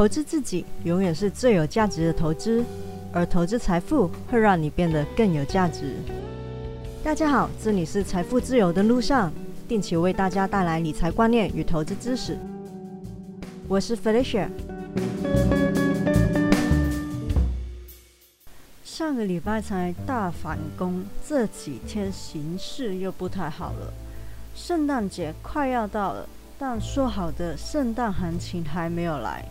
投资自己永远是最有价值的投资，而投资财富会让你变得更有价值。大家好，这里是财富自由的路上，定期为大家带来理财观念与投资知识。我是 Felicia。上个礼拜才大反攻，这几天形势又不太好了。圣诞节快要到了，但说好的圣诞行情还没有来。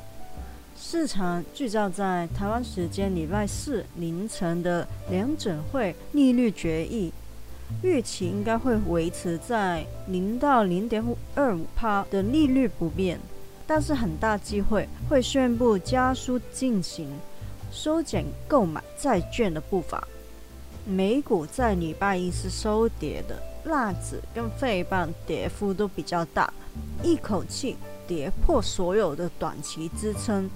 市场聚焦在台湾时间礼拜四凌晨的联准会利率决议，预期应该会维持在零到零点二五帕的利率不变，但是很大机会会宣布加速进行收减购买债券的步伐。美股在礼拜一是收跌的，纳指跟费半跌幅都比较大，一口气跌破所有的短期支撑。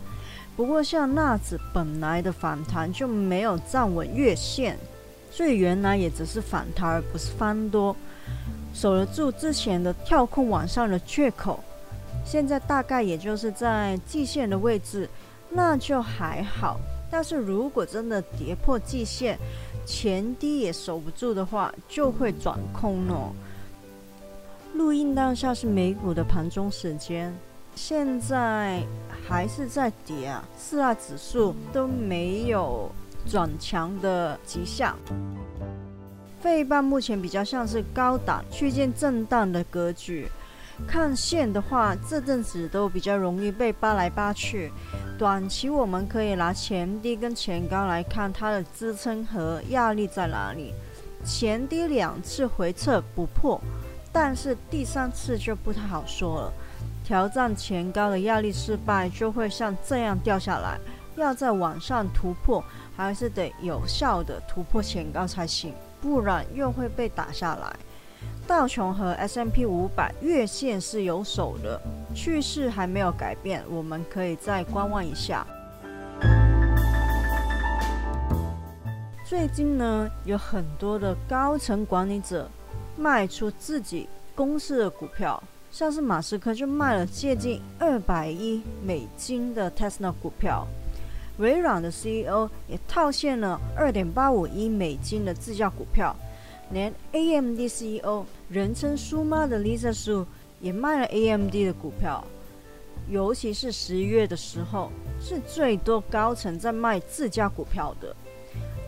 不过，像纳指本来的反弹就没有站稳月线，所以原来也只是反弹，而不是翻多，守得住之前的跳空往上的缺口。现在大概也就是在季线的位置，那就还好。但是如果真的跌破季线，前低也守不住的话，就会转空了。录音当下是美股的盘中时间。现在还是在跌啊，四大指数都没有转强的迹象。费半目前比较像是高档区间震荡的格局，看线的话，这阵子都比较容易被扒来扒去。短期我们可以拿前低跟前高来看它的支撑和压力在哪里。前低两次回撤不破，但是第三次就不太好说了。挑战前高的压力失败，就会像这样掉下来。要在往上突破，还是得有效的突破前高才行，不然又会被打下来。道琼和 S M P 五百月线是有手的，趋势还没有改变，我们可以再观望一下。最近呢，有很多的高层管理者卖出自己公司的股票。像是马斯克就卖了接近二百亿美金的 Tesla 股票，微软的 CEO 也套现了二点八五亿美金的自家股票，连 AMD CEO 人称“苏妈”的 Lisa Su 也卖了 AMD 的股票。尤其是十一月的时候，是最多高层在卖自家股票的，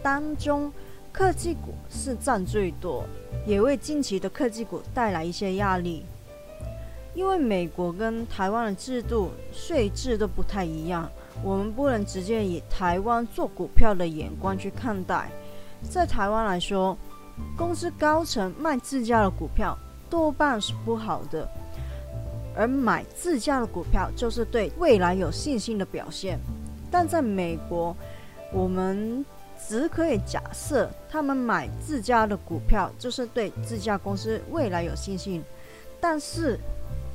当中科技股是占最多，也为近期的科技股带来一些压力。因为美国跟台湾的制度税制都不太一样，我们不能直接以台湾做股票的眼光去看待。在台湾来说，公司高层卖自家的股票多半是不好的，而买自家的股票就是对未来有信心的表现。但在美国，我们只可以假设他们买自家的股票就是对自家公司未来有信心，但是。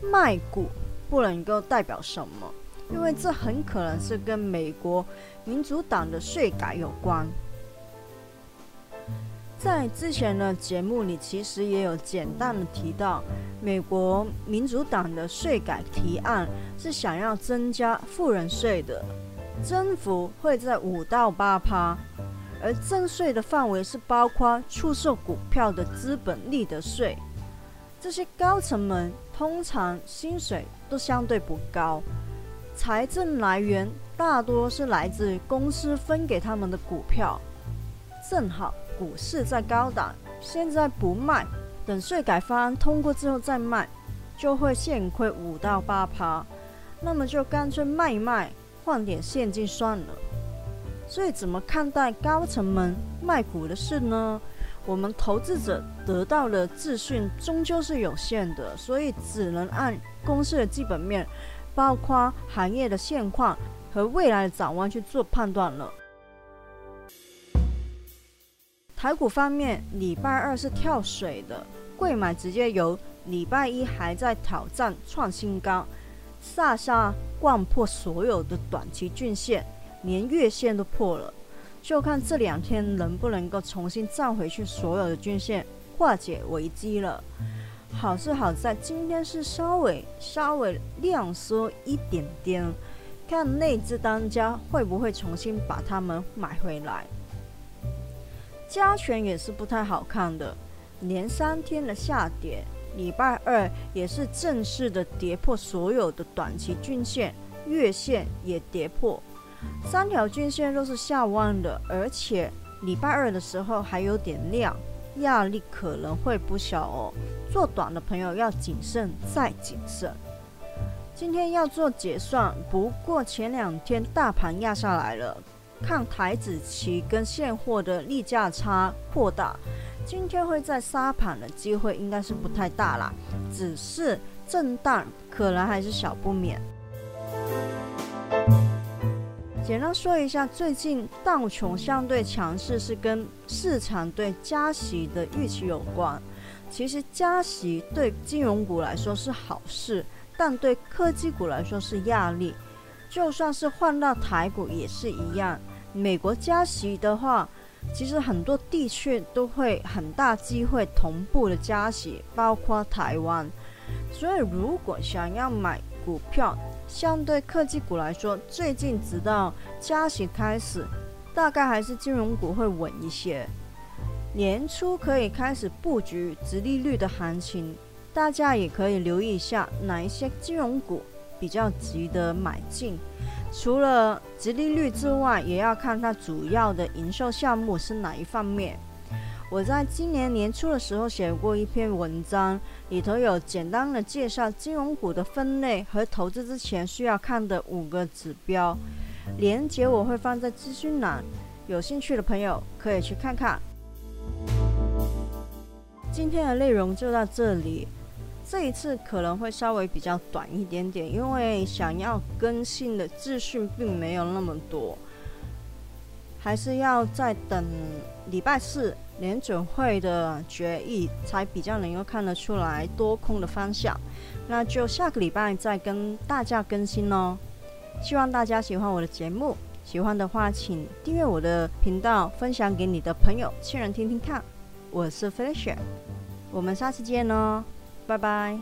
卖股不能够代表什么，因为这很可能是跟美国民主党的税改有关。在之前的节目里，其实也有简单的提到，美国民主党的税改提案是想要增加富人税的，增幅会在五到八趴，而征税的范围是包括出售股票的资本利得税。这些高层们通常薪水都相对不高，财政来源大多是来自公司分给他们的股票。正好股市在高档，现在不卖，等税改方案通过之后再卖，就会现亏五到八趴。那么就干脆卖一卖，换点现金算了。所以怎么看待高层们卖股的事呢？我们投资者得到的资讯终究是有限的，所以只能按公司的基本面，包括行业的现况和未来的展望去做判断了。台股方面，礼拜二是跳水的，贵买直接由礼拜一还在挑战创新高，下下贯破所有的短期均线，连月线都破了。就看这两天能不能够重新站回去所有的均线，化解危机了。好是好在今天是稍微稍微量缩一点点，看内资当家会不会重新把它们买回来。加权也是不太好看的，连三天的下跌，礼拜二也是正式的跌破所有的短期均线，月线也跌破，三条均线都是下弯的，而且礼拜二的时候还有点量，压力可能会不小哦。做短的朋友要谨慎再谨慎。今天要做结算，不过前两天大盘压下来了。看台子期跟现货的利价差扩大，今天会在沙盘的机会应该是不太大啦，只是震荡可能还是小不免。简单说一下，最近道琼相对强势是跟市场对加息的预期有关。其实加息对金融股来说是好事，但对科技股来说是压力。就算是换到台股也是一样。美国加息的话，其实很多地区都会很大机会同步的加息，包括台湾。所以，如果想要买股票，相对科技股来说，最近直到加息开始，大概还是金融股会稳一些。年初可以开始布局直利率的行情，大家也可以留意一下哪一些金融股比较值得买进。除了直利率之外，也要看它主要的营收项目是哪一方面。我在今年年初的时候写过一篇文章，里头有简单的介绍金融股的分类和投资之前需要看的五个指标，连接我会放在资讯栏，有兴趣的朋友可以去看看。今天的内容就到这里。这一次可能会稍微比较短一点点，因为想要更新的资讯并没有那么多，还是要再等礼拜四联准会的决议才比较能够看得出来多空的方向。那就下个礼拜再跟大家更新哦。希望大家喜欢我的节目，喜欢的话请订阅我的频道，分享给你的朋友、亲人听听看。我是 Felicia，我们下次见哦。拜拜。